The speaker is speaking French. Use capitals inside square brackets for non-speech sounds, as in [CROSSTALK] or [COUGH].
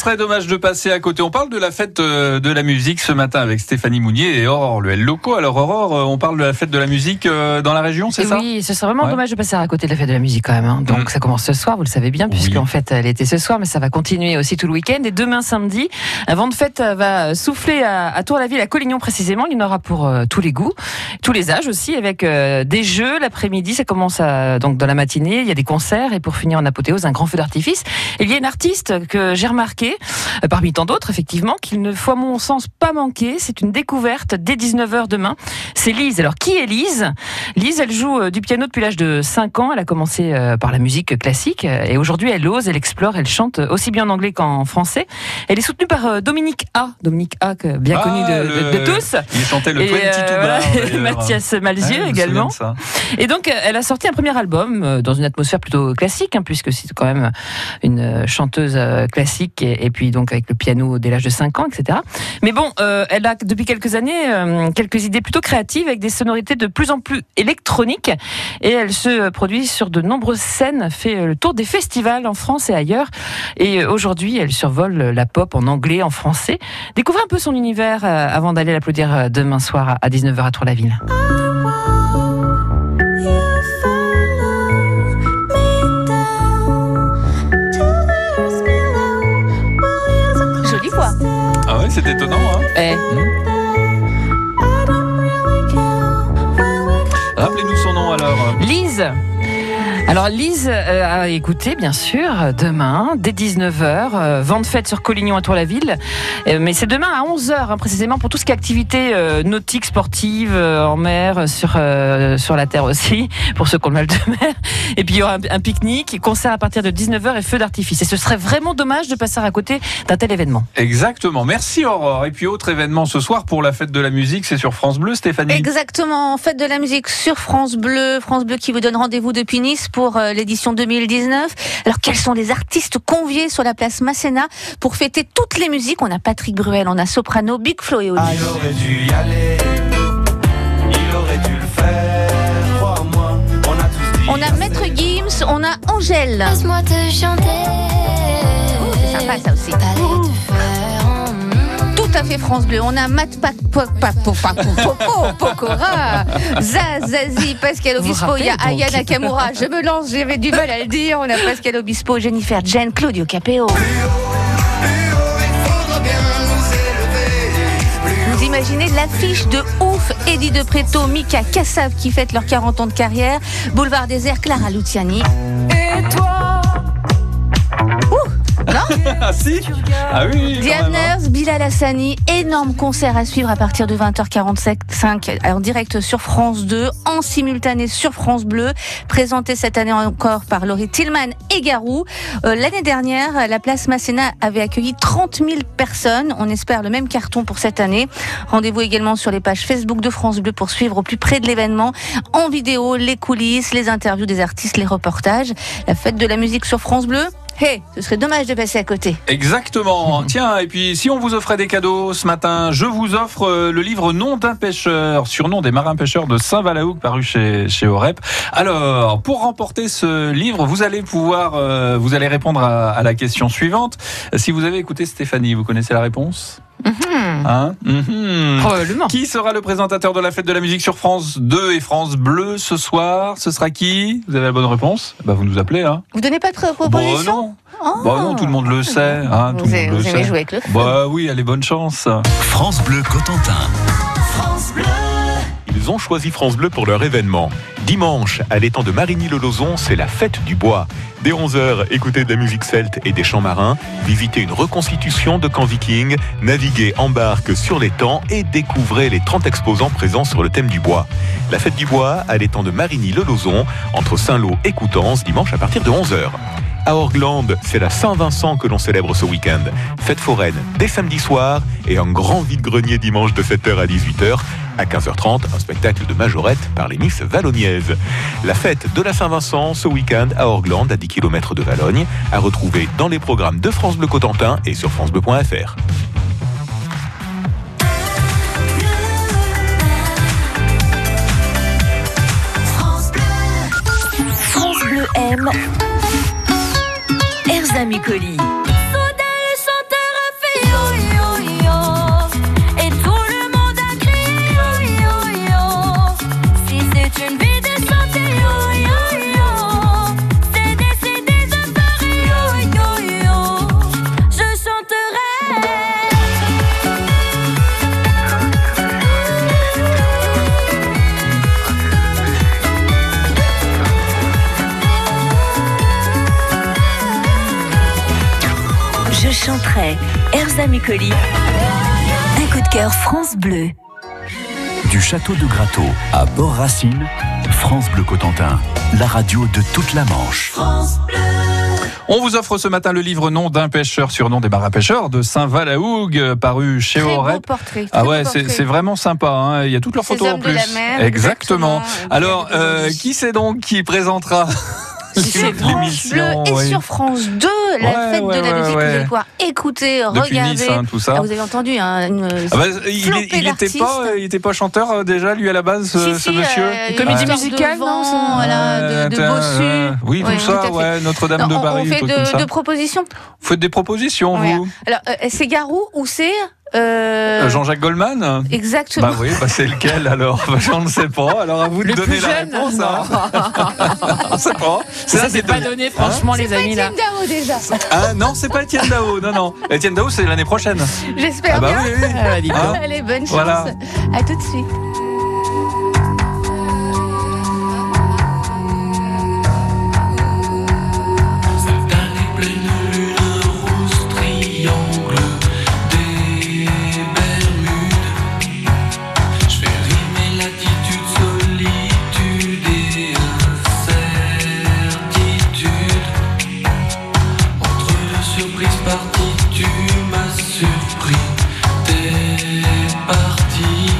serait dommage de passer à côté. On parle de la fête euh, de la musique ce matin avec Stéphanie Mounier et Aurore le Loco. Alors Aurore, euh, on parle de la fête de la musique euh, dans la région, c'est ça? Oui, ce serait vraiment Ouais. dommage de passer à côté de la fête de la musique quand même. hein. Donc Mm. ça commence ce soir, vous le savez bien, Oui. puisqu'en fait elle était ce soir, mais ça va continuer aussi tout le week-end. Et demain samedi, un vent de fête va souffler à, à Tour-la-Ville, à Collignon précisément. Il y en aura pour euh, tous les goûts, tous les âges aussi, avec euh, des jeux l'après-midi. Ça commence à- donc dans la matinée, il y a des concerts et pour finir en apothéose, un grand feu d'artifice. Il y a une artiste que j'ai remarqué, euh, parmi tant d'autres effectivement, qu'il ne faut à mon sens pas manquer. C'est une découverte dès 19h demain. C'est Lise. Alors qui est Lise? Lise, elle joue euh, du piano depuis l'âge de 5 ans. Elle a commencé euh, par la musique classique et aujourd'hui elle ose, elle explore, elle chante aussi bien en anglais qu'en français. Elle est soutenue par Dominique A. Dominique A, bien Ah, connu de, de- de le- tous. Il chantait le Et, 22 euh, voilà, bar, [LAUGHS] d'ailleurs. Mathias Ouais, Malzieu je me également. Et donc, elle a sorti un premier album dans une atmosphère plutôt classique, hein, puisque c'est quand même une chanteuse classique, et, et puis donc avec le piano dès l'âge de 5 ans, etc. Mais bon, euh, elle a depuis quelques années euh, quelques idées plutôt créatives avec des sonorités de plus en plus électroniques, et elle se produit sur de nombreuses scènes, fait euh, le tour des festivals en France et ailleurs. Et aujourd'hui, elle survole la pop en anglais, en français. Découvrez un peu son univers avant d'aller l'applaudir demain soir à 19h à Tour-la-Ville. C'est étonnant. Hein Eh. Rappelez-nous son nom alors. Lise. Alors Lise euh, a écouté bien sûr demain dès 19h euh, vent de fête sur Collignon à Tour-la-Ville Euh, mais c'est demain à 11h précisément pour tout ce qui est activité euh, nautique sportive en mer sur euh, sur la terre aussi [LAUGHS] pour ceux qui ont le mal de mer et puis il y aura un, un pique-nique concert à partir de 19h et feu d'artifice et ce serait vraiment dommage de passer à côté d'un tel événement. Exactement. Merci Aurore. Et puis autre événement ce soir pour la fête de la musique, c'est sur France Bleu, Stéphanie. Exactement, fête de la musique sur France Bleu, France Bleu qui vous donne rendez-vous depuis Nice pour euh, l'édition 2019. Alors quels sont les artistes conviés sur la place Masséna pour fêter toutes les musiques? On a Patrick Bruel, on a Soprano, Big Flo et Oli. Ah, il aurait dû y aller, il aurait dû le faire, crois-moi, on a tous dit. On a Maître Gims, on a Angèle. Laisse-moi te chanter. Oh, c'est sympa ça aussi. Allez France Bleu. On a Matt Pac Poc Pac Poc Pac Poco Pokora, Zaz, Zazie, Pascal Obispo, il y a. Aya Nakamura. Je me lance, j'avais du mal à le dire. On a Pascal Obispo, Jennifer Jen, Claudio Capeo. Vous imaginez l'affiche de ouf Eddie De Preto, Mika Kassav qui fêtent leurs 40 ans de carrière, Boulevard Désert, Clara Luciani. Et toi [LAUGHS] Ah si Ah oui, Diane hein. Bilal Hassani, énorme concert à suivre à partir de 20h45 en direct sur France 2, en simultané sur France Bleu, présenté cette année encore par Laurie Tillman et Garou. Euh, L'année dernière, la place Masséna avait accueilli 30 000 personnes. On espère le même carton pour cette année. Rendez-vous également sur les pages Facebook de France Bleu pour suivre au plus près de l'événement, en vidéo, les coulisses, les interviews des artistes, les reportages. La fête de la musique sur France Bleu. Hey, ce serait dommage de passer à côté. Exactement. Tiens, et puis si on vous offrait des cadeaux ce matin, je vous offre euh, le livre Nom d'un pêcheur, surnom des marins pêcheurs de Saint-Valaouc, paru chez, chez Orep. Alors, pour remporter ce livre, vous allez pouvoir, euh, vous allez répondre à, à la question suivante. Si vous avez écouté Stéphanie, vous connaissez la réponse? Hein? Mhm. Probablement. Qui sera le présentateur de la fête de la musique sur France 2 et France Bleu ce soir? Ce sera qui? Vous avez la bonne réponse? Bah, Vous nous appelez, hein Vous donnez pas de Bah proposition non, Oh. bah non, tout le monde le sait. Hein, Vous avez, le vous avec le feu. Bah oui, allez, bonne chance. France Bleu Cotentin. Ils ont choisi France Bleu pour leur événement. Dimanche, à l'étang de Marigny-le-Lauzon, c'est la fête du bois. Dès 11h, écoutez de la musique celte et des chants marins, visitez une reconstitution de camp viking, naviguez en barque sur l'étang et découvrez les 30 exposants présents sur le thème du bois. La fête du bois à l'étang de Marigny-le-Lauzon, entre Saint-Lô et Coutances, dimanche à partir de 11h. À Orglande, c'est la Saint-Vincent que l'on célèbre ce week-end. Fête foraine dès samedi soir et un grand vide-grenier dimanche de 7h à 18h. À 15h30, un spectacle de majorette par les Miss Vallonniaises. La fête de la Saint-Vincent ce week-end à Orglande, à 10 km de Valogne, à retrouver dans les programmes de France Bleu Cotentin et sur francebleu.fr. France Bleu. Erza Micoli. Faudel chante Elsa Mécoli. Un coup de cœur France Bleu. Du château de Grateau à Port-Racine, France Bleu Cotentin, la radio de toute la Manche. On vous offre ce matin le livre Nom d'un pêcheur, surnom des marins pêcheurs de Saint-Valahougue, paru chez Très beau Orep. portrait. Ah très ouais, beau c'est vraiment sympa. hein. Il y a toutes leurs photos en hommes de plus. la mer, exactement. exactement. Alors, euh, qui c'est donc qui présentera Sur France Bleu et oui. sur France 2, la Ouais, fête ouais, de la musique, ouais. vous allez pouvoir écouter, Depuis regarder. Nice, hein, tout ça. Ah, vous avez entendu hein, une Ah bah, il, flopée il était d'artistes. pas, il pas chanteur euh, déjà lui à la base, ce, Si, ce si, monsieur. euh, Une comédie histoire de musicale, non, voilà, de, de Euh, bossu. euh, oui, tout tout ça, ouais, Notre-Dame de Paris, on fait de, propositions. Vous faites des propositions, vous Alors, euh, c'est Garou ou c'est euh, Euh, Jean-Jacques Goldman Exactement. Bah oui, bah c'est lequel alors Bah, J'en ne sais pas. Alors à vous de Le donner plus la jeune réponse. hein. [LAUGHS] On sait pas. Ça, c'est pas donné, franchement, les amis, là. Étienne Dao déjà. Ah non, c'est pas Étienne Dao. Non, non. Étienne Dao, c'est l'année prochaine. J'espère Ah bah bien. oui, oui. Ah, bah, donc. Hein Allez, bonne chance. Voilà. À tout de suite. see